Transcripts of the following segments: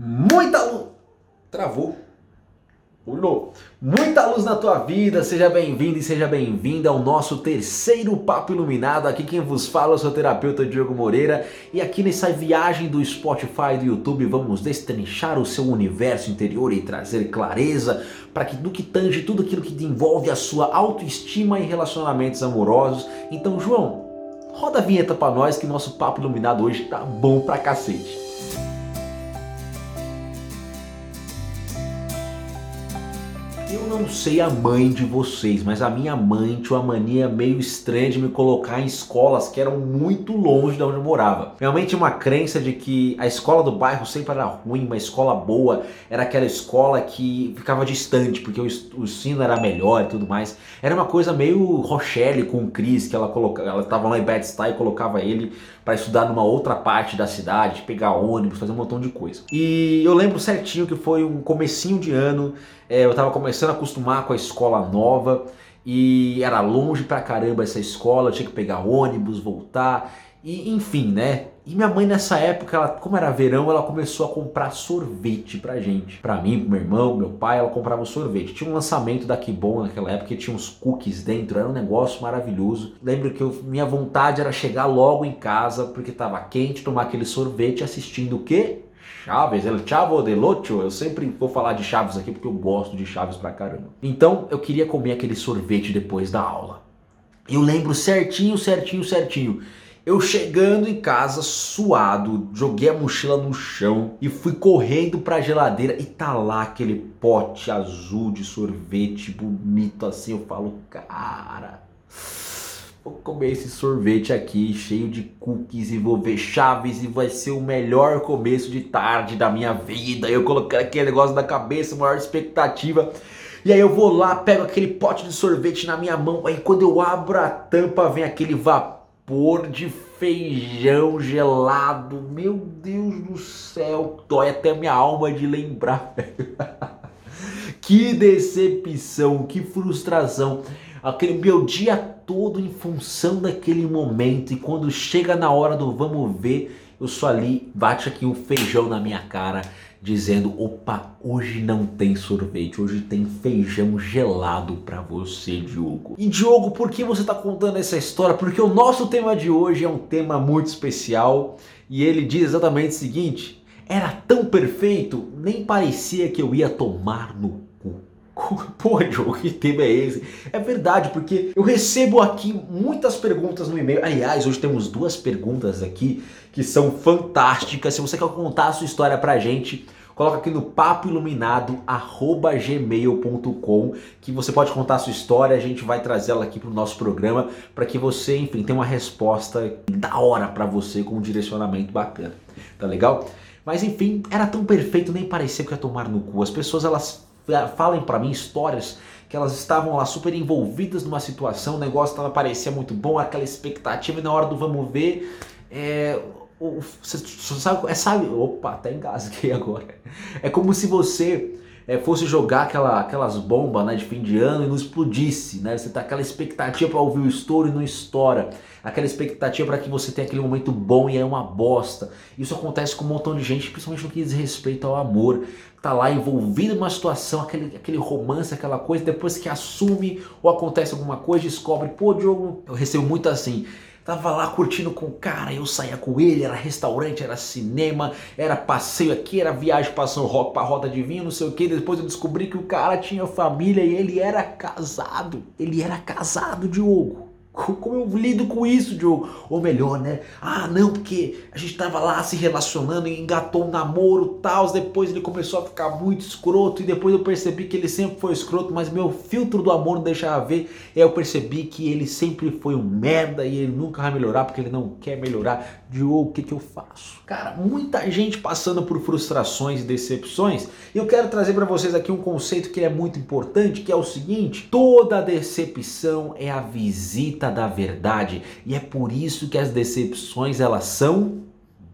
Muita luz. Travou. Pulou. Muita luz na tua vida, seja bem-vindo e seja bem-vinda ao nosso terceiro Papo Iluminado. Aqui quem vos fala é o seu terapeuta Diogo Moreira e aqui nessa viagem do Spotify e do YouTube vamos destrinchar o seu universo interior e trazer clareza para que do que tange tudo aquilo que envolve a sua autoestima e relacionamentos amorosos. Então, João, roda a vinheta para nós que nosso Papo Iluminado hoje tá bom pra cacete. Não sei a mãe de vocês, mas a minha mãe tinha uma mania meio estranha de me colocar em escolas que eram muito longe de onde eu morava. Mãe tinha uma crença de que a escola do bairro sempre era ruim, uma escola boa era aquela escola que ficava distante, porque o, o ensino era melhor e tudo mais. Era uma coisa meio Rochelle com o Cris, que ela colocava, ela estava lá em Bed-Stuy e colocava ele para estudar numa outra parte da cidade, pegar ônibus, fazer um montão de coisa. E eu lembro certinho que foi um comecinho de ano, é, eu estava começando a acostumar com a escola nova e era longe pra caramba essa escola, eu tinha que pegar ônibus, voltar e enfim, né? E minha mãe nessa época, ela, como era verão, ela começou a comprar sorvete pra gente. Pra mim, pro meu irmão, meu pai, ela comprava sorvete. Tinha um lançamento da Kibon naquela época, que tinha uns cookies dentro, era um negócio maravilhoso. Lembro que eu, minha vontade era chegar logo em casa, porque tava quente, tomar aquele sorvete assistindo o quê? Chaves, El Chavo de Ocho. Eu sempre vou falar de Chaves aqui porque eu gosto de Chaves pra caramba. Então eu queria comer aquele sorvete depois da aula. Eu lembro certinho, certinho, certinho. Eu chegando em casa suado, joguei a mochila no chão e fui correndo pra geladeira e tá lá aquele pote azul de sorvete bonito assim. Eu falo, cara, vou comer esse sorvete aqui cheio de cookies e vou ver chaves e vai ser o melhor começo de tarde da minha vida. Eu coloquei aquele negócio na cabeça, maior expectativa. E aí eu vou lá, pego aquele pote de sorvete na minha mão, aí quando eu abro a tampa vem aquele vapor vapor de feijão gelado. Meu Deus do céu, dói até minha alma de lembrar. que decepção, que frustração. Aquele meu dia todo em função daquele momento e quando chega na hora do vamos ver, eu só ali bate aqui um feijão na minha cara dizendo: opa, hoje não tem sorvete, hoje tem feijão gelado para você, Diogo. E Diogo, por que você está contando essa história? Porque o nosso tema de hoje é um tema muito especial e ele diz exatamente o seguinte: era tão perfeito, nem parecia que eu ia tomar no Pô, Diogo, que tema é esse? É verdade, porque eu recebo aqui muitas perguntas no e-mail. Aliás, hoje temos duas perguntas aqui que são fantásticas. Se você quer contar a sua história pra gente, coloca aqui no papoiluminado@gmail.com que você pode contar a sua história, a gente vai trazê-la aqui pro nosso programa para que você, enfim, tenha uma resposta da hora para você com um direcionamento bacana. Tá legal? Mas enfim, era tão perfeito, nem parecia que ia tomar no cu. As pessoas elas falem para mim histórias que elas estavam lá super envolvidas numa situação, o negócio tava, parecia muito bom, aquela expectativa, e na hora do vamos ver, é, você sabe, é, sabe, opa, até engasguei agora. É como se você é, fosse jogar aquela, aquelas bombas né, de fim de ano e não explodisse, né? Você tá aquela expectativa para ouvir o estouro e não estoura, aquela expectativa para que você tenha aquele momento bom e é uma bosta. Isso acontece com um montão de gente, principalmente no que diz respeito ao amor. Tá lá envolvido numa situação, aquele, aquele romance, aquela coisa, depois que assume ou acontece alguma coisa, descobre, pô, Diogo, eu recebo muito assim. Tava lá curtindo com o cara, eu saía com ele, era restaurante, era cinema, era passeio aqui, era viagem passando rock pra roda de vinho, não sei o que. Depois eu descobri que o cara tinha família e ele era casado. Ele era casado, Diogo. Como eu lido com isso, Diogo? Ou melhor, né? Ah, não, porque a gente tava lá se relacionando e engatou um namoro tal, depois ele começou a ficar muito escroto e depois eu percebi que ele sempre foi escroto, mas meu filtro do amor não deixava ver. E aí eu percebi que ele sempre foi um merda e ele nunca vai melhorar porque ele não quer melhorar. Diogo, o que que eu faço? Cara, muita gente passando por frustrações e decepções. E eu quero trazer para vocês aqui um conceito que é muito importante, que é o seguinte: toda decepção é a visita da verdade e é por isso que as decepções elas são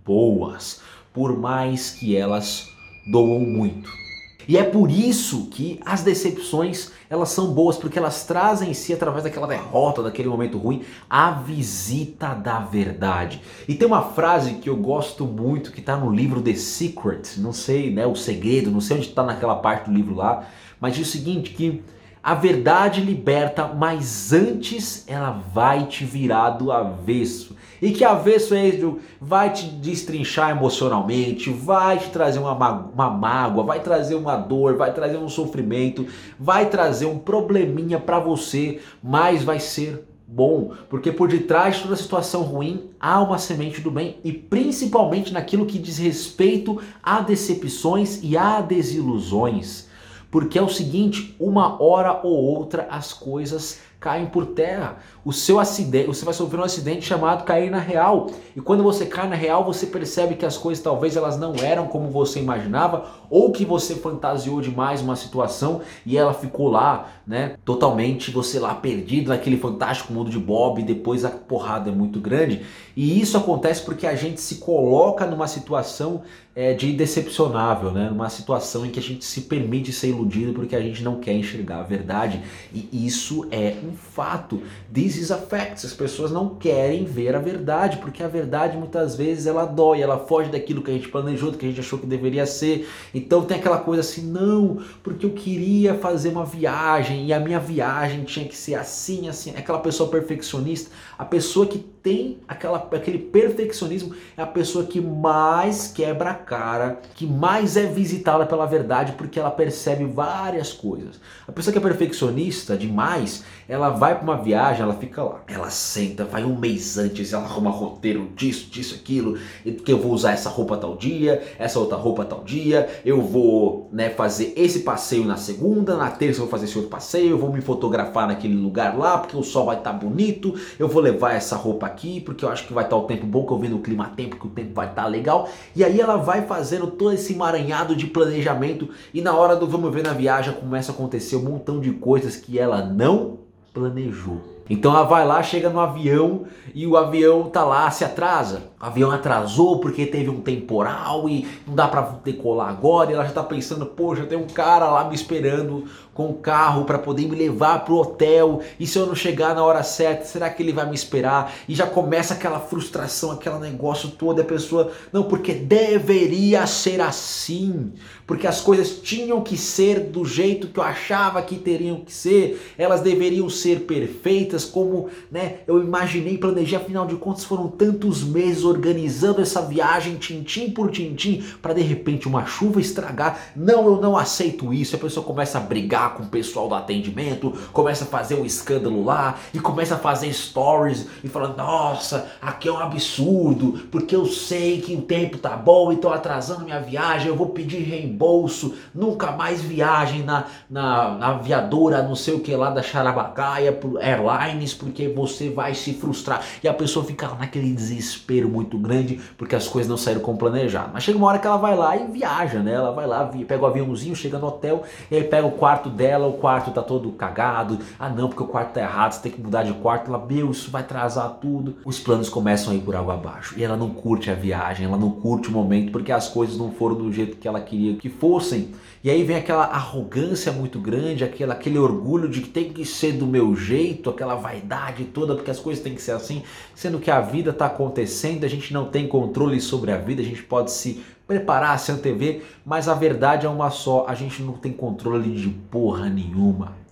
boas, por mais que elas doam muito. E é por isso que as decepções elas são boas, porque elas trazem em si, através daquela derrota, daquele momento ruim, a visita da verdade. E tem uma frase que eu gosto muito, que está no livro The Secret, não sei, né, o segredo, não sei onde está naquela parte do livro lá, mas diz o seguinte, que a verdade liberta, mas antes ela vai te virar do avesso. E que avesso é esse? Vai te destrinchar emocionalmente, vai te trazer uma, uma mágoa, vai trazer uma dor, vai trazer um sofrimento, vai trazer um probleminha para você, mas vai ser bom, porque por detrás de toda situação ruim há uma semente do bem e principalmente naquilo que diz respeito a decepções e a desilusões. Porque é o seguinte, uma hora ou outra as coisas caem por terra. O seu acidente, você vai sofrer um acidente chamado cair na real. E quando você cai na real, você percebe que as coisas talvez elas não eram como você imaginava, ou que você fantasiou demais uma situação e ela ficou lá, né, totalmente você lá perdido naquele fantástico mundo de Bob, e depois a porrada é muito grande. E isso acontece porque a gente se coloca numa situação é, de decepcionável, né? Numa situação em que a gente se permite ser iludido porque a gente não quer enxergar a verdade. E isso é um fato. This is a fact. As pessoas não querem ver a verdade, porque a verdade muitas vezes ela dói, ela foge daquilo que a gente planejou, do que a gente achou que deveria ser. Então tem aquela coisa assim, não, porque eu queria fazer uma viagem e a minha viagem tinha que ser assim, assim. Aquela pessoa perfeccionista, a pessoa que tem aquela, aquele perfeccionismo é a pessoa que mais quebra a cara, que mais é visitada pela verdade porque ela percebe várias coisas. A pessoa que é perfeccionista demais, ela vai para uma viagem, ela fica lá, ela senta, vai um mês antes, ela arruma roteiro disso, disso, aquilo, que eu vou usar essa roupa tal dia, essa outra roupa tal dia, eu vou né, fazer esse passeio na segunda, na terça eu vou fazer esse outro passeio, eu vou me fotografar naquele lugar lá porque o sol vai estar tá bonito, eu vou levar essa roupa aqui porque eu acho que vai estar o tempo bom, que eu vi no clima tempo que o tempo vai estar legal, e aí ela vai fazendo todo esse emaranhado de planejamento e na hora do vamos ver na viagem começa a acontecer um montão de coisas que ela não planejou. Então ela vai lá, chega no avião e o avião tá lá, se atrasa. O avião atrasou porque teve um temporal e não dá para decolar agora. E ela já tá pensando, poxa, tem um cara lá me esperando com o carro para poder me levar pro hotel. E se eu não chegar na hora certa, será que ele vai me esperar? E já começa aquela frustração, aquele negócio todo. A pessoa, não, porque deveria ser assim. Porque as coisas tinham que ser do jeito que eu achava que teriam que ser. Elas deveriam ser perfeitas feitas como né, eu imaginei, planejei, afinal de contas foram tantos meses organizando essa viagem, tintim por tintim, para de repente uma chuva estragar. Não, eu não aceito isso. A pessoa começa a brigar com o pessoal do atendimento, começa a fazer um escândalo lá e começa a fazer stories e falando: nossa, aqui é um absurdo, porque eu sei que o tempo tá bom e tô atrasando minha viagem, eu vou pedir reembolso, nunca mais viagem na, na, na aviadora, não sei o que lá da Charabagaia, pro Airline porque você vai se frustrar. E a pessoa fica naquele desespero muito grande porque as coisas não saíram como planejado. Mas chega uma hora que ela vai lá e viaja, né? Ela vai lá, pega o aviãozinho, chega no hotel, e aí pega o quarto dela, o quarto tá todo cagado. Ah, não, porque o quarto tá errado, você tem que mudar de quarto. Ela, meu, isso vai atrasar tudo. Os planos começam a ir por água abaixo. E ela não curte a viagem, ela não curte o momento porque as coisas não foram do jeito que ela queria que fossem. E aí vem aquela arrogância muito grande, aquela, aquele orgulho de que tem que ser do meu jeito, aquela vaidade toda, porque as coisas têm que ser assim, sendo que a vida está acontecendo, a gente não tem controle sobre a vida, a gente pode se preparar, se antever, mas a verdade é uma só, a gente não tem controle de porra nenhuma.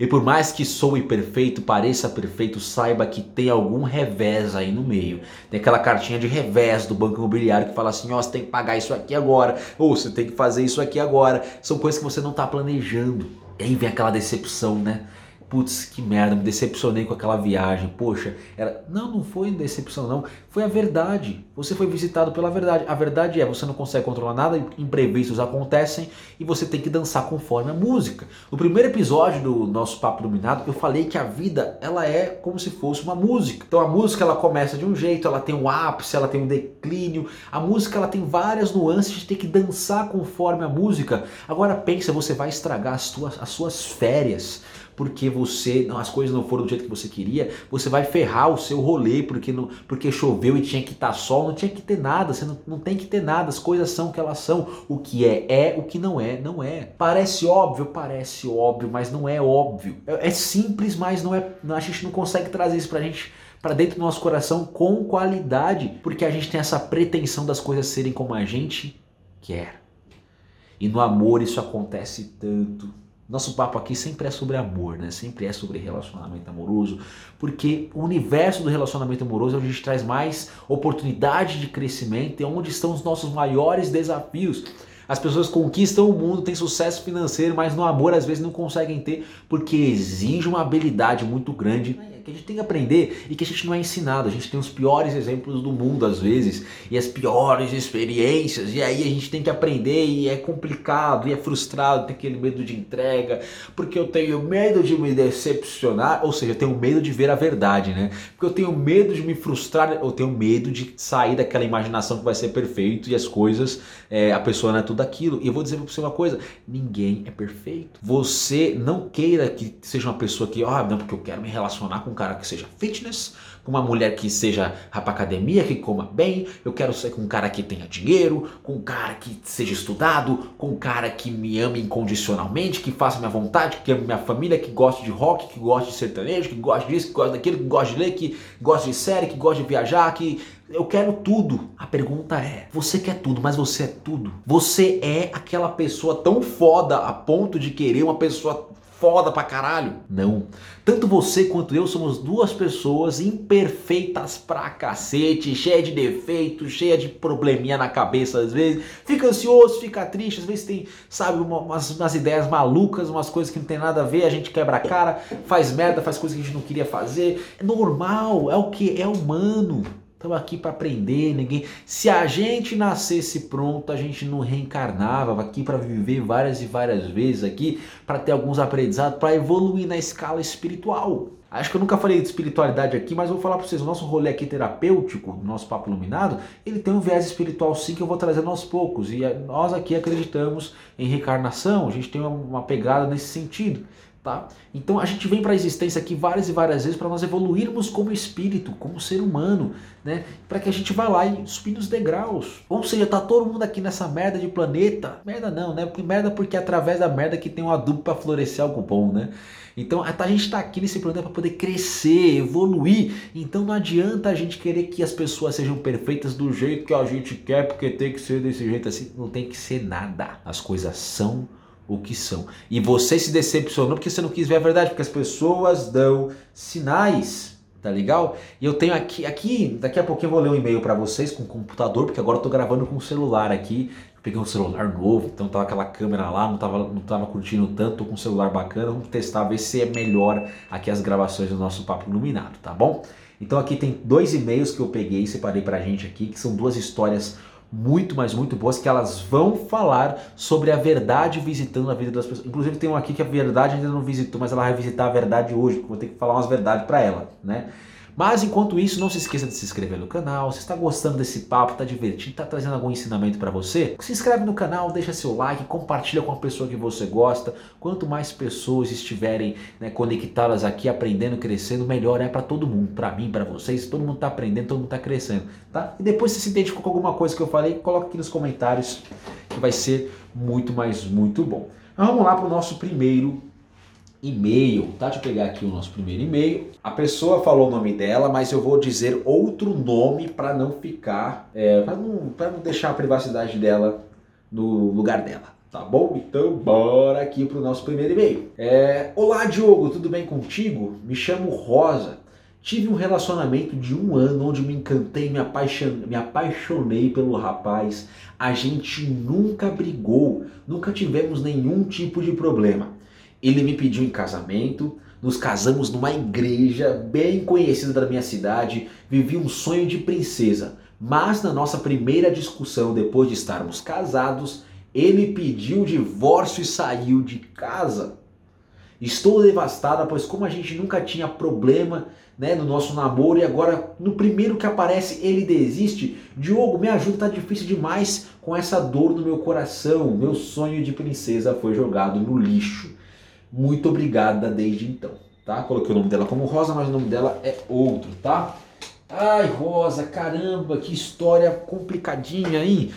E por mais que soe perfeito, pareça perfeito, saiba que tem algum revés aí no meio. Tem aquela cartinha de revés do banco imobiliário que fala assim: ó, oh, você tem que pagar isso aqui agora, ou você tem que fazer isso aqui agora. São coisas que você não está planejando. E aí vem aquela decepção, né? Putz, que merda, me decepcionei com aquela viagem. Poxa, era. Não, não foi decepção, não. Foi a verdade. Você foi visitado pela verdade. A verdade é, você não consegue controlar nada, imprevistos acontecem e você tem que dançar conforme a música. No primeiro episódio do nosso Papo Dominado, eu falei que a vida ela é como se fosse uma música. Então a música ela começa de um jeito, ela tem um ápice, ela tem um declínio. A música ela tem várias nuances de ter que dançar conforme a música. Agora pensa, você vai estragar as, tuas, as suas férias porque você as coisas não foram do jeito que você queria, você vai ferrar o seu rolê porque não, porque choveu e tinha que estar tá sol, não tinha que ter nada, você não, não tem que ter nada, as coisas são o que elas são, o que é é, o que não é não é. Parece óbvio, parece óbvio, mas não é óbvio. É, é simples, mas não é, a gente não consegue trazer isso pra gente para dentro do nosso coração com qualidade, porque a gente tem essa pretensão das coisas serem como a gente quer. E no amor isso acontece tanto. Nosso papo aqui sempre é sobre amor, né? Sempre é sobre relacionamento amoroso, porque o universo do relacionamento amoroso é onde a gente traz mais oportunidade de crescimento e é onde estão os nossos maiores desafios. As pessoas conquistam o mundo, têm sucesso financeiro, mas no amor às vezes não conseguem ter porque exige uma habilidade muito grande que a gente tem que aprender e que a gente não é ensinado. A gente tem os piores exemplos do mundo às vezes e as piores experiências, e aí a gente tem que aprender e é complicado e é frustrado, tem aquele medo de entrega, porque eu tenho medo de me decepcionar, ou seja, eu tenho medo de ver a verdade, né? Porque eu tenho medo de me frustrar, eu tenho medo de sair daquela imaginação que vai ser perfeito e as coisas, é, a pessoa não é tudo aquilo. E eu vou dizer pra você uma coisa: ninguém é perfeito. Você não queira que seja uma pessoa que, ah, não, porque eu quero me relacionar com cara que seja fitness, com uma mulher que seja para academia, que coma bem, eu quero ser com um cara que tenha dinheiro, com um cara que seja estudado, com um cara que me ame incondicionalmente, que faça minha vontade, que ame minha família, que goste de rock, que goste de sertanejo, que goste disso, que goste daquilo, que goste de ler, que goste de série, que goste de viajar, que eu quero tudo. A pergunta é: você quer tudo, mas você é tudo? Você é aquela pessoa tão foda a ponto de querer uma pessoa foda pra caralho. Não. Tanto você quanto eu somos duas pessoas imperfeitas pra cacete, cheia de defeitos, cheia de probleminha na cabeça às vezes. Fica ansioso, fica triste, às vezes tem, sabe, umas, umas ideias malucas, umas coisas que não tem nada a ver, a gente quebra a cara, faz merda, faz coisas que a gente não queria fazer. É normal, é o que? É humano. Estamos aqui para aprender, ninguém. Se a gente nascesse pronto, a gente não reencarnava aqui para viver várias e várias vezes aqui, para ter alguns aprendizados, para evoluir na escala espiritual. Acho que eu nunca falei de espiritualidade aqui, mas vou falar para vocês, o nosso rolê aqui terapêutico, nosso papo iluminado, ele tem um viés espiritual sim que eu vou trazendo aos poucos. E nós aqui acreditamos em reencarnação, a gente tem uma pegada nesse sentido. Tá? Então a gente vem para a existência aqui várias e várias vezes para nós evoluirmos como espírito, como ser humano, né? Para que a gente vá lá e subir nos degraus. Ou seja, tá todo mundo aqui nessa merda de planeta. Merda não, né? Porque merda porque é através da merda que tem um adubo para florescer algo bom, né? Então a gente está aqui nesse planeta para poder crescer, evoluir. Então não adianta a gente querer que as pessoas sejam perfeitas do jeito que a gente quer, porque tem que ser desse jeito assim. Não tem que ser nada. As coisas são o que são. E você se decepcionou porque você não quis ver a verdade, porque as pessoas dão sinais, tá legal? E eu tenho aqui, aqui daqui a pouquinho eu vou ler um e-mail para vocês com o computador, porque agora eu tô gravando com o celular aqui. Peguei um celular novo, então tava aquela câmera lá, não tava, não tava curtindo tanto, tô com um celular bacana, vamos testar, ver se é melhor aqui as gravações do nosso Papo Iluminado, tá bom? Então aqui tem dois e-mails que eu peguei e separei pra gente aqui, que são duas histórias muito, mas muito boas, que elas vão falar sobre a verdade visitando a vida das pessoas. Inclusive tem um aqui que a verdade ainda não visitou, mas ela vai visitar a verdade hoje, vou ter que falar umas verdades para ela, né? Mas enquanto isso, não se esqueça de se inscrever no canal. Se está gostando desse papo, está divertido, está trazendo algum ensinamento para você, se inscreve no canal, deixa seu like, compartilha com a pessoa que você gosta. Quanto mais pessoas estiverem né, conectadas aqui, aprendendo, crescendo, melhor é para todo mundo, para mim, para vocês. Todo mundo está aprendendo, todo mundo está crescendo, tá? E depois se se identificou com alguma coisa que eu falei, coloca aqui nos comentários que vai ser muito, mais muito bom. Então, vamos lá para o nosso primeiro e-mail, tá? Deixa eu pegar aqui o nosso primeiro e-mail. A pessoa falou o nome dela, mas eu vou dizer outro nome para não ficar, é, para não, não deixar a privacidade dela no lugar dela. Tá bom? Então bora aqui pro nosso primeiro e-mail. É, Olá Diogo, tudo bem contigo? Me chamo Rosa. Tive um relacionamento de um ano onde me encantei, me, apaixon... me apaixonei pelo rapaz. A gente nunca brigou, nunca tivemos nenhum tipo de problema. Ele me pediu em casamento, nos casamos numa igreja bem conhecida da minha cidade, vivi um sonho de princesa. Mas na nossa primeira discussão, depois de estarmos casados, ele pediu divórcio e saiu de casa. Estou devastada, pois como a gente nunca tinha problema né, no nosso namoro e agora no primeiro que aparece ele desiste. Diogo, me ajuda, tá difícil demais com essa dor no meu coração. Meu sonho de princesa foi jogado no lixo. Muito obrigada desde então, tá? Coloquei o nome dela como Rosa, mas o nome dela é outro, tá? Ai, Rosa, caramba, que história complicadinha, hein?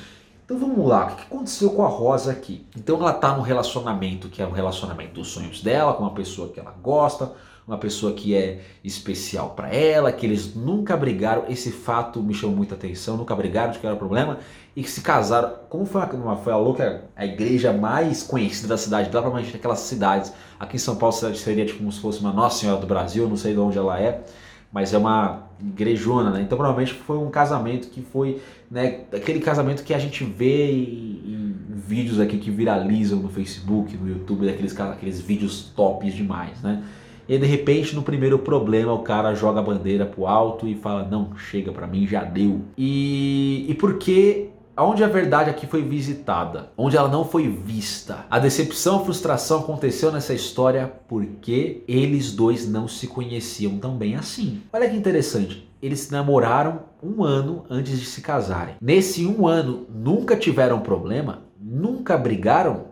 Então vamos lá, o que aconteceu com a Rosa aqui? Então ela tá num relacionamento que é o relacionamento dos sonhos dela, com uma pessoa que ela gosta, uma pessoa que é especial para ela, que eles nunca brigaram. Esse fato me chamou muita atenção, nunca brigaram, de que era problema e que se casaram. Como foi, uma, foi a louca, a igreja mais conhecida da cidade, dela provavelmente aquelas cidades. Aqui em São Paulo, cidade seria tipo como se fosse uma Nossa Senhora do Brasil, não sei de onde ela é, mas é uma igrejona, né? Então provavelmente foi um casamento que foi, né, aquele casamento que a gente vê em, em vídeos aqui que viralizam no Facebook, no YouTube, daqueles aqueles vídeos tops demais, né? E de repente, no primeiro problema, o cara joga a bandeira pro alto e fala: Não, chega para mim, já deu. E, e por que Onde a verdade aqui foi visitada, onde ela não foi vista. A decepção, a frustração aconteceu nessa história porque eles dois não se conheciam tão bem assim. Olha que interessante. Eles se namoraram um ano antes de se casarem. Nesse um ano, nunca tiveram problema, nunca brigaram.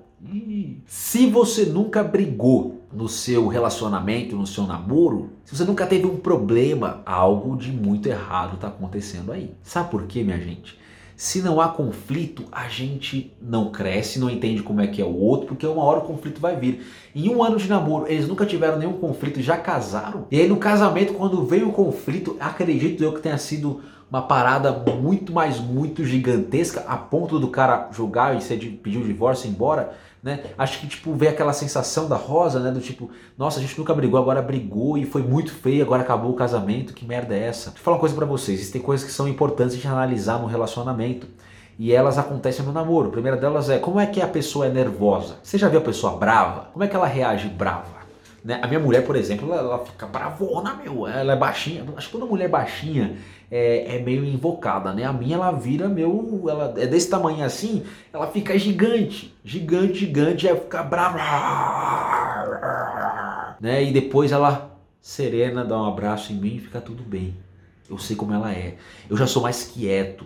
Se você nunca brigou no seu relacionamento, no seu namoro, se você nunca teve um problema, algo de muito errado está acontecendo aí. Sabe por quê, minha gente? Se não há conflito, a gente não cresce, não entende como é que é o outro, porque uma hora o conflito vai vir. Em um ano de namoro, eles nunca tiveram nenhum conflito, já casaram. E aí no casamento, quando veio o conflito, acredito eu que tenha sido uma parada muito mais, muito gigantesca, a ponto do cara jogar e pedir o divórcio embora né? Acho que tipo vê aquela sensação da Rosa, né, do tipo, nossa, a gente nunca brigou, agora brigou e foi muito feio, agora acabou o casamento, que merda é essa? Deixa eu falar uma coisa para vocês, existem coisas que são importantes de analisar no relacionamento. E elas acontecem no namoro. A primeira delas é como é que a pessoa é nervosa. Você já viu a pessoa brava? Como é que ela reage brava? Né? A minha mulher, por exemplo, ela, ela, fica bravona, meu. Ela é baixinha. Acho que toda mulher baixinha é, é, meio invocada, né? A minha, ela vira meu... Ela é desse tamanho assim, ela fica gigante. Gigante, gigante. Aí fica brava. Né? E depois ela serena, dá um abraço em mim e fica tudo bem. Eu sei como ela é. Eu já sou mais quieto.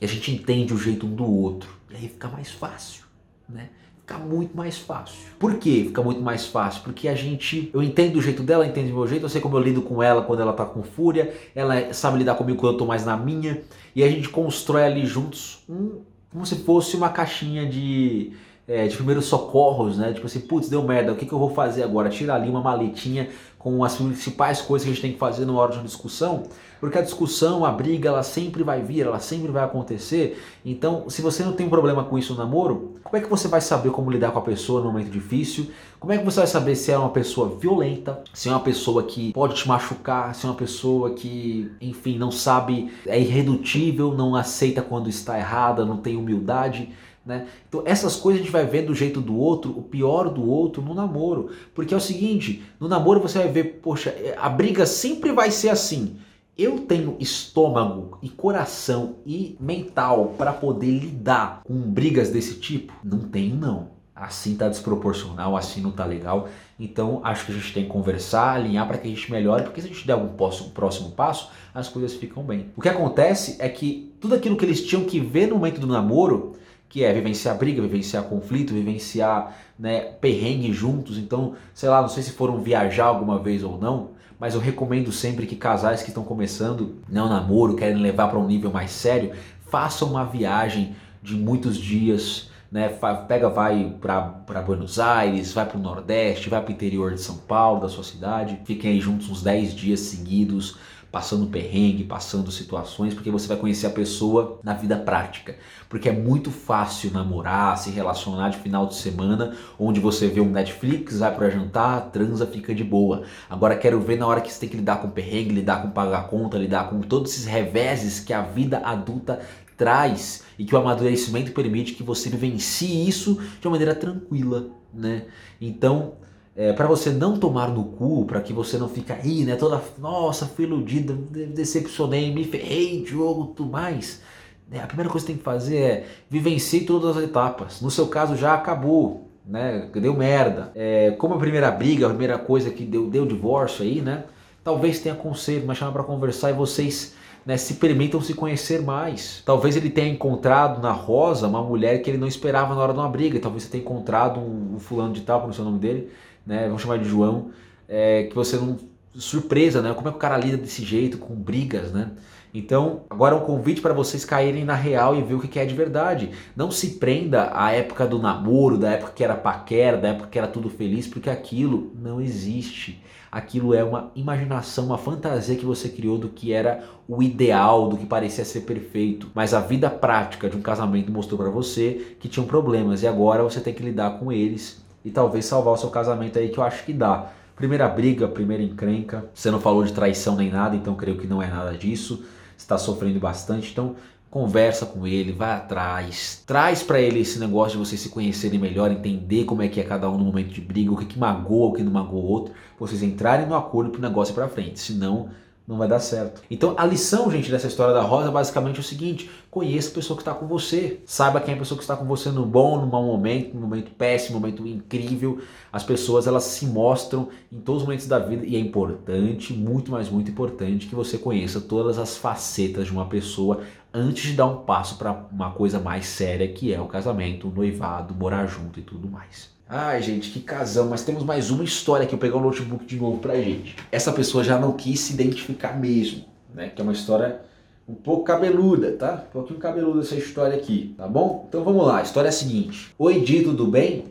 E a gente entende o jeito um do outro. E aí fica mais fácil, né? Fica muito mais fácil. Por que fica muito mais fácil? Porque a gente, eu entendo o jeito dela, entende o meu jeito, eu sei como eu lido com ela quando ela tá com fúria, ela sabe lidar comigo quando eu tô mais na minha, e a gente constrói ali juntos um, como se fosse uma caixinha de é, de primeiros socorros, né? Tipo assim, putz, deu merda, o que, que eu vou fazer agora? Tira ali uma maletinha com as principais coisas que a gente tem que fazer na hora de uma discussão, porque a discussão, a briga, ela sempre vai vir, ela sempre vai acontecer. Então, se você não tem um problema com isso no namoro, como é que você vai saber como lidar com a pessoa no momento difícil? Como é que você vai saber se é uma pessoa violenta, se é uma pessoa que pode te machucar, se é uma pessoa que, enfim, não sabe, é irredutível, não aceita quando está errada, não tem humildade? Né? Então essas coisas a gente vai ver do jeito do outro, o pior do outro no namoro. Porque é o seguinte, no namoro você vai ver, poxa, a briga sempre vai ser assim. Eu tenho estômago e coração e mental para poder lidar com brigas desse tipo? Não tenho não. Assim tá desproporcional, assim não tá legal. Então acho que a gente tem que conversar, alinhar para que a gente melhore, porque se a gente der algum próximo passo, as coisas ficam bem. O que acontece é que tudo aquilo que eles tinham que ver no momento do namoro, que é vivenciar briga, vivenciar conflito, vivenciar né, perrengue juntos. Então, sei lá, não sei se foram viajar alguma vez ou não, mas eu recomendo sempre que casais que estão começando, não namoro, querem levar para um nível mais sério, façam uma viagem de muitos dias, né? Pega, vai para Buenos Aires, vai para o Nordeste, vai para o interior de São Paulo, da sua cidade, fiquem aí juntos uns 10 dias seguidos, passando perrengue, passando situações, porque você vai conhecer a pessoa na vida prática. Porque é muito fácil namorar, se relacionar de final de semana, onde você vê um Netflix, vai para jantar, transa, fica de boa. Agora quero ver na hora que você tem que lidar com perrengue, lidar com pagar conta, lidar com todos esses reveses que a vida adulta traz e que o amadurecimento permite que você vivencie isso de uma maneira tranquila, né? Então, é, para você não tomar no cu, para que você não fique aí, né, toda, nossa, fui iludida, decepcionei, me ferrei, jogo, tudo mais. Né, a primeira coisa que tem que fazer é vivencie todas as etapas. No seu caso já acabou, né, deu merda. É, como a primeira briga, a primeira coisa que deu, deu divórcio aí, né, talvez tenha conselho, mas chama para conversar e vocês né, se permitam se conhecer mais. Talvez ele tenha encontrado na Rosa uma mulher que ele não esperava na hora de uma briga. Talvez você tenha encontrado um, um fulano de tal, como é o nome dele, né? Vamos chamar de João, é, que você não surpresa, né? Como é que o cara lida desse jeito com brigas, né? Então, agora é um convite para vocês caírem na real e ver o que é de verdade. Não se prenda à época do namoro, da época que era paquera, da época que era tudo feliz, porque aquilo não existe. Aquilo é uma imaginação, uma fantasia que você criou do que era o ideal, do que parecia ser perfeito. Mas a vida prática de um casamento mostrou para você que tinham problemas e agora você tem que lidar com eles e talvez salvar o seu casamento aí que eu acho que dá. Primeira briga, primeira encrenca. Você não falou de traição nem nada, então creio que não é nada disso está sofrendo bastante, então conversa com ele, vai atrás, traz para ele esse negócio de vocês se conhecerem melhor, entender como é que é cada um no momento de briga, o que, que magoa, o que não magoa o outro, vocês entrarem no acordo para o negócio ir para frente, senão não vai dar certo. Então a lição, gente, dessa história da Rosa é basicamente o seguinte: conheça a pessoa que está com você, saiba quem é a pessoa que está com você no bom, no mau momento, no momento péssimo, no momento incrível. As pessoas elas se mostram em todos os momentos da vida e é importante, muito mais muito importante que você conheça todas as facetas de uma pessoa antes de dar um passo para uma coisa mais séria que é o casamento, o noivado, morar junto e tudo mais. Ai, gente, que casão, mas temos mais uma história aqui. Eu pegar o notebook de novo pra gente. Essa pessoa já não quis se identificar mesmo, né? Que é uma história um pouco cabeluda, tá? Um pouquinho cabeluda essa história aqui, tá bom? Então vamos lá, a história é a seguinte. Oi, Di, tudo bem?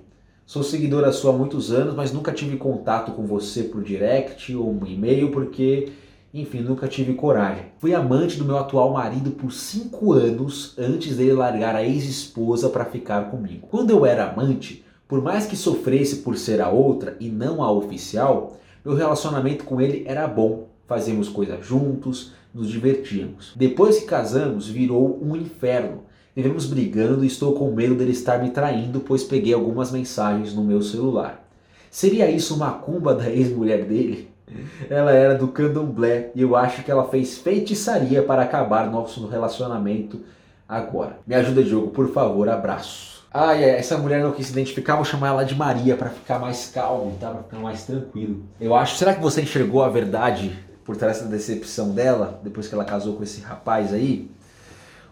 Sou seguidora sua há muitos anos, mas nunca tive contato com você por direct ou um e-mail porque, enfim, nunca tive coragem. Fui amante do meu atual marido por cinco anos antes dele largar a ex-esposa para ficar comigo. Quando eu era amante, por mais que sofresse por ser a outra e não a oficial, meu relacionamento com ele era bom. Fazíamos coisas juntos, nos divertíamos. Depois que casamos, virou um inferno. Vivemos brigando e estou com medo dele estar me traindo, pois peguei algumas mensagens no meu celular. Seria isso uma cumba da ex-mulher dele? Ela era do candomblé e eu acho que ela fez feitiçaria para acabar nosso relacionamento agora. Me ajuda, Diogo, por favor, abraço. Ah, essa mulher não quis se identificar, vou chamar ela de Maria para ficar mais calmo, tá? Pra ficar mais tranquilo. Eu acho. Será que você enxergou a verdade por trás da decepção dela, depois que ela casou com esse rapaz aí?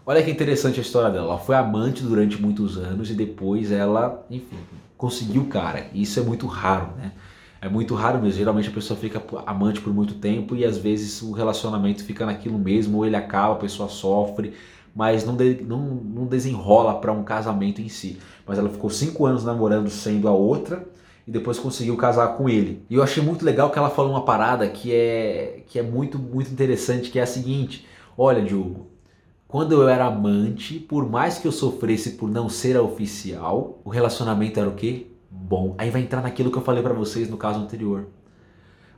Olha que interessante a história dela. Ela foi amante durante muitos anos e depois ela, enfim, conseguiu o cara. Isso é muito raro, né? É muito raro mesmo. Geralmente a pessoa fica amante por muito tempo e às vezes o relacionamento fica naquilo mesmo, ou ele acaba, a pessoa sofre mas não, de, não, não desenrola para um casamento em si. Mas ela ficou cinco anos namorando sendo a outra e depois conseguiu casar com ele. E eu achei muito legal que ela falou uma parada que é, que é muito, muito interessante, que é a seguinte: olha, Diogo, quando eu era amante, por mais que eu sofresse por não ser a oficial, o relacionamento era o quê? Bom. Aí vai entrar naquilo que eu falei para vocês no caso anterior.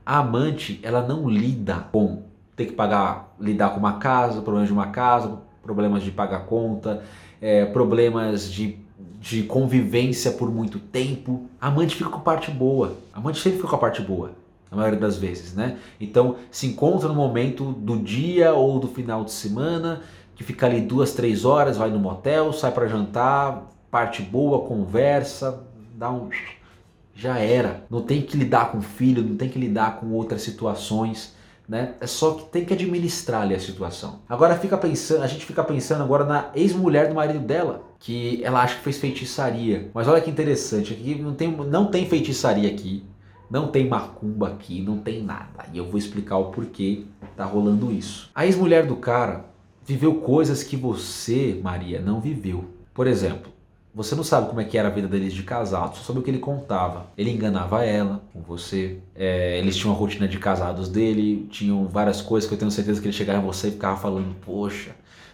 A amante, ela não lida com ter que pagar, lidar com uma casa, problemas de uma casa, problemas de pagar conta, é, problemas de, de convivência por muito tempo. A amante fica com a parte boa. A amante sempre fica com a parte boa, na maioria das vezes, né? Então se encontra no momento do dia ou do final de semana, que fica ali duas, três horas, vai no motel, sai para jantar, parte boa, conversa, dá um. Já era. Não tem que lidar com filho, não tem que lidar com outras situações né? É só que tem que administrar ali a situação. Agora fica pensando, a gente fica pensando agora na ex-mulher do marido dela, que ela acha que fez feitiçaria. Mas olha que interessante, aqui não tem, não tem feitiçaria aqui, não tem macumba aqui, não tem nada. E eu vou explicar o porquê tá rolando isso. A ex-mulher do cara viveu coisas que você, Maria, não viveu. Por exemplo, você não sabe como é que era a vida deles de casado, só sabe o que ele contava. Ele enganava ela com você. É, eles tinham a rotina de casados dele, tinham várias coisas que eu tenho certeza que ele chegava em você e ficava falando, poxa,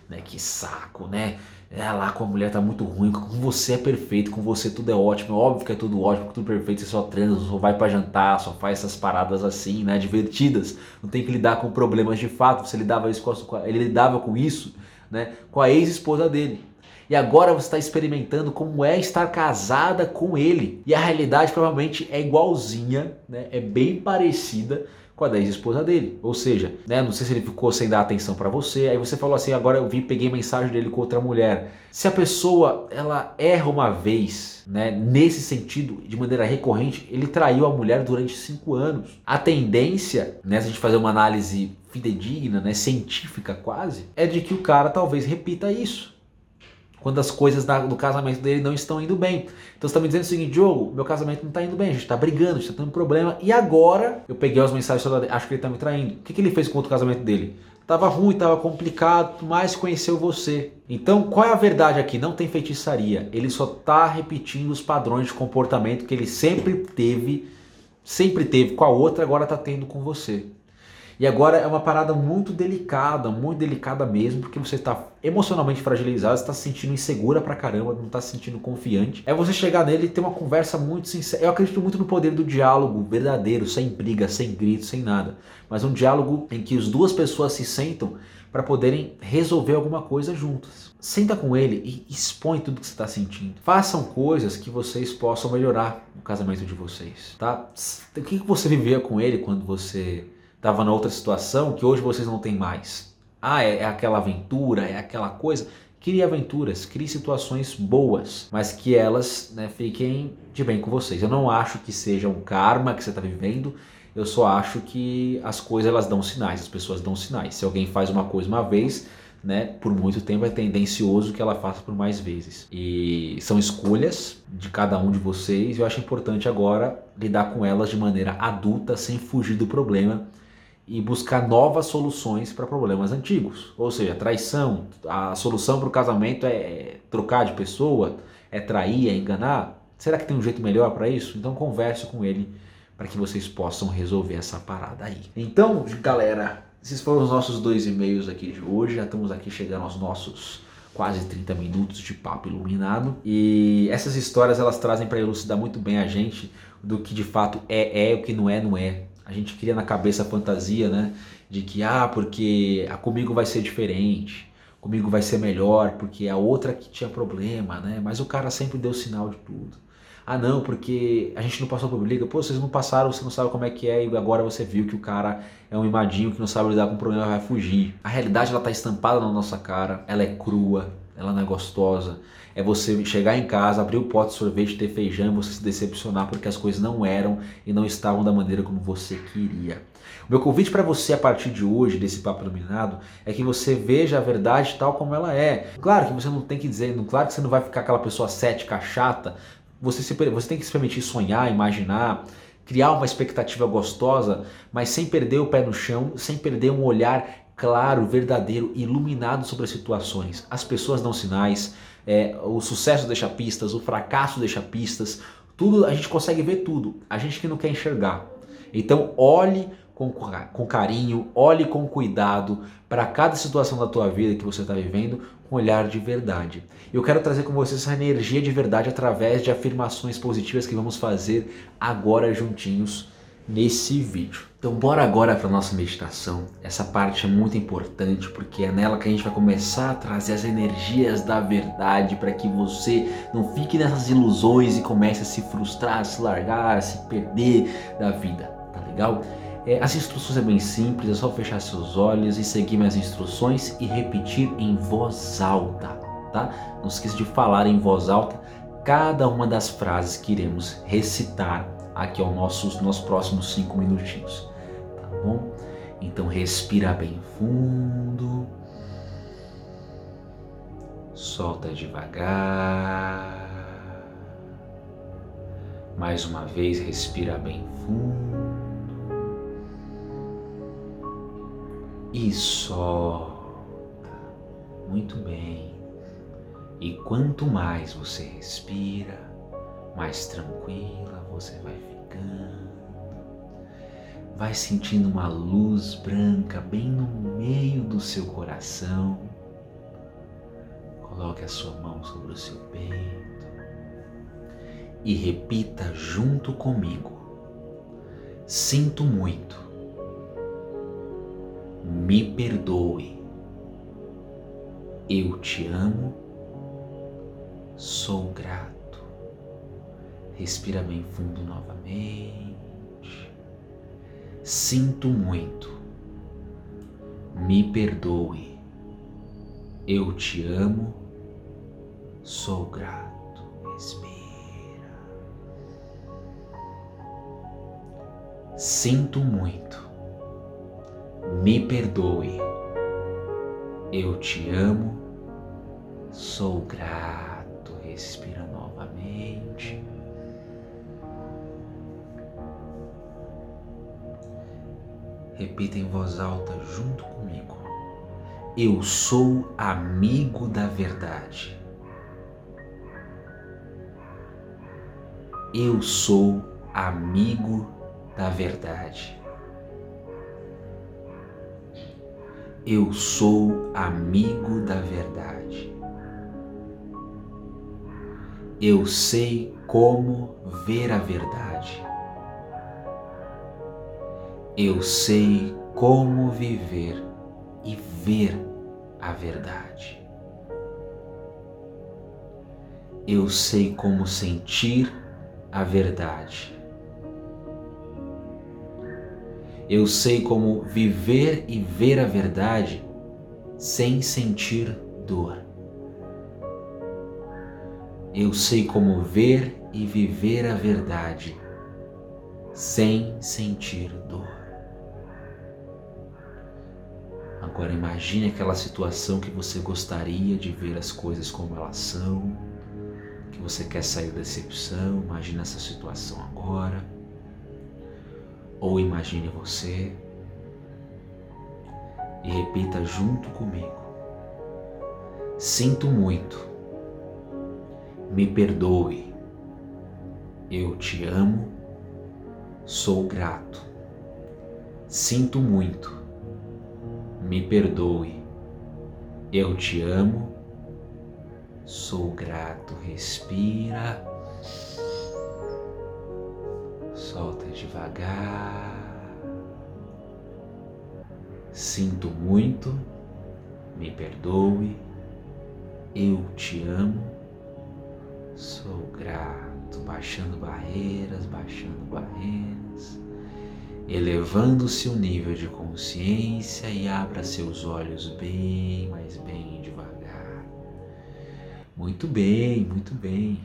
né, que saco, né? É lá com a mulher tá muito ruim, com você é perfeito, com você tudo é ótimo, é óbvio que é tudo ótimo, tudo perfeito, você só transa, só vai para jantar, só faz essas paradas assim, né, divertidas. Não tem que lidar com problemas de fato. Você lidava isso com a, ele lidava com isso, né, com a ex-esposa dele e agora você está experimentando como é estar casada com ele. E a realidade provavelmente é igualzinha, né? é bem parecida com a da ex-esposa dele. Ou seja, né, não sei se ele ficou sem dar atenção para você, aí você falou assim, agora eu vi, peguei mensagem dele com outra mulher. Se a pessoa, ela erra uma vez, né, nesse sentido, de maneira recorrente, ele traiu a mulher durante cinco anos. A tendência, né, se a gente fazer uma análise fidedigna, né, científica quase, é de que o cara talvez repita isso. Quando as coisas do casamento dele não estão indo bem. Então você está me dizendo o seguinte, Diogo, meu casamento não está indo bem, a gente está brigando, a gente está tendo problema, e agora eu peguei as mensagens acho que ele está me traindo. O que, que ele fez com o casamento dele? Tava ruim, tava complicado, mas conheceu você. Então, qual é a verdade aqui? Não tem feitiçaria. Ele só está repetindo os padrões de comportamento que ele sempre teve, sempre teve com a outra, agora está tendo com você. E agora é uma parada muito delicada, muito delicada mesmo, porque você está emocionalmente fragilizado, está se sentindo insegura pra caramba, não está se sentindo confiante. É você chegar nele e ter uma conversa muito sincera. Eu acredito muito no poder do diálogo verdadeiro, sem briga, sem grito, sem nada. Mas um diálogo em que as duas pessoas se sentam para poderem resolver alguma coisa juntas. Senta com ele e expõe tudo que você está sentindo. Façam coisas que vocês possam melhorar o casamento de vocês, tá? O que você vivia com ele quando você estava na outra situação que hoje vocês não têm mais. Ah, é, é aquela aventura, é aquela coisa. Crie aventuras, crie situações boas, mas que elas né, fiquem de bem com vocês. Eu não acho que seja um karma que você está vivendo, eu só acho que as coisas elas dão sinais, as pessoas dão sinais. Se alguém faz uma coisa uma vez, né, por muito tempo é tendencioso que ela faça por mais vezes. E são escolhas de cada um de vocês eu acho importante agora lidar com elas de maneira adulta, sem fugir do problema e buscar novas soluções para problemas antigos. Ou seja, traição, a solução para o casamento é trocar de pessoa, é trair, é enganar. Será que tem um jeito melhor para isso? Então converse com ele para que vocês possam resolver essa parada aí. Então, galera, esses foram os nossos dois e-mails aqui de hoje. Já estamos aqui chegando aos nossos quase 30 minutos de papo iluminado. E essas histórias elas trazem para elucidar muito bem a gente do que de fato é é, o que não é não é a gente cria na cabeça a fantasia, né? De que, ah, porque a comigo vai ser diferente, comigo vai ser melhor, porque a outra que tinha problema, né? Mas o cara sempre deu sinal de tudo. Ah, não, porque a gente não passou por briga. Pô, vocês não passaram, você não sabe como é que é, e agora você viu que o cara é um imadinho que não sabe lidar com o problema, vai fugir. A realidade, ela tá estampada na nossa cara, ela é crua, ela não é gostosa. É você chegar em casa, abrir o pote de sorvete, ter feijão e você se decepcionar porque as coisas não eram e não estavam da maneira como você queria. O meu convite para você a partir de hoje, desse papo iluminado, é que você veja a verdade tal como ela é. Claro que você não tem que dizer, claro que você não vai ficar aquela pessoa cética, chata. Você, se, você tem que se permitir sonhar, imaginar, criar uma expectativa gostosa, mas sem perder o pé no chão, sem perder um olhar claro, verdadeiro, iluminado sobre as situações. As pessoas dão sinais, é, o sucesso deixa pistas, o fracasso deixa pistas, tudo a gente consegue ver tudo. A gente que não quer enxergar. Então olhe com, com carinho, olhe com cuidado para cada situação da tua vida que você está vivendo com um olhar de verdade. Eu quero trazer com você essa energia de verdade através de afirmações positivas que vamos fazer agora juntinhos nesse vídeo. Então bora agora para nossa meditação. Essa parte é muito importante porque é nela que a gente vai começar a trazer as energias da verdade para que você não fique nessas ilusões e comece a se frustrar, a se largar, a se perder da vida, tá legal? É, as instruções é bem simples, é só fechar seus olhos e seguir minhas instruções e repetir em voz alta, tá? Não esqueça de falar em voz alta cada uma das frases que iremos recitar aqui aos nossos, nossos próximos cinco minutinhos, bom? Então respira bem fundo, solta devagar. Mais uma vez, respira bem fundo e solta. Muito bem. E quanto mais você respira, mais tranquila você vai ficando. Vai sentindo uma luz branca bem no meio do seu coração. Coloque a sua mão sobre o seu peito e repita junto comigo. Sinto muito. Me perdoe. Eu te amo. Sou grato. Respira bem fundo novamente. Sinto muito. Me perdoe. Eu te amo. Sou grato. Respira. Sinto muito. Me perdoe. Eu te amo. Sou grato. Respira novamente. Repita em voz alta junto comigo. Eu sou amigo da verdade. Eu sou amigo da verdade. Eu sou amigo da verdade. Eu sei como ver a verdade. Eu sei como viver e ver a verdade. Eu sei como sentir a verdade. Eu sei como viver e ver a verdade sem sentir dor. Eu sei como ver e viver a verdade sem sentir dor. Agora imagine aquela situação que você gostaria de ver as coisas como elas são, que você quer sair da decepção. Imagine essa situação agora. Ou imagine você e repita junto comigo. Sinto muito. Me perdoe. Eu te amo. Sou grato. Sinto muito me perdoe. Eu te amo, sou grato. Respira, solta devagar. Sinto muito, me perdoe. Eu te amo, sou grato. Baixando barreiras, baixando barreiras elevando-se o nível de consciência e abra seus olhos bem, mas bem devagar. Muito bem, muito bem.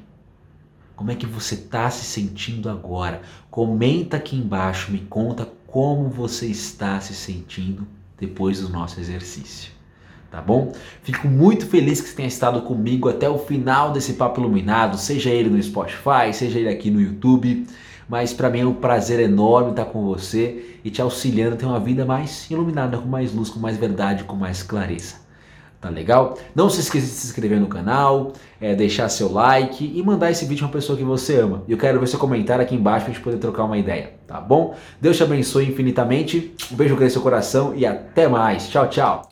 Como é que você está se sentindo agora? Comenta aqui embaixo, me conta como você está se sentindo depois do nosso exercício. Tá bom? Fico muito feliz que você tenha estado comigo até o final desse papo iluminado, seja ele no Spotify, seja ele aqui no YouTube mas para mim é um prazer enorme estar com você e te auxiliando a ter uma vida mais iluminada, com mais luz, com mais verdade, com mais clareza. Tá legal? Não se esqueça de se inscrever no canal, é, deixar seu like e mandar esse vídeo para uma pessoa que você ama. Eu quero ver seu comentário aqui embaixo para a gente poder trocar uma ideia, tá bom? Deus te abençoe infinitamente, um beijo no seu coração e até mais. Tchau, tchau!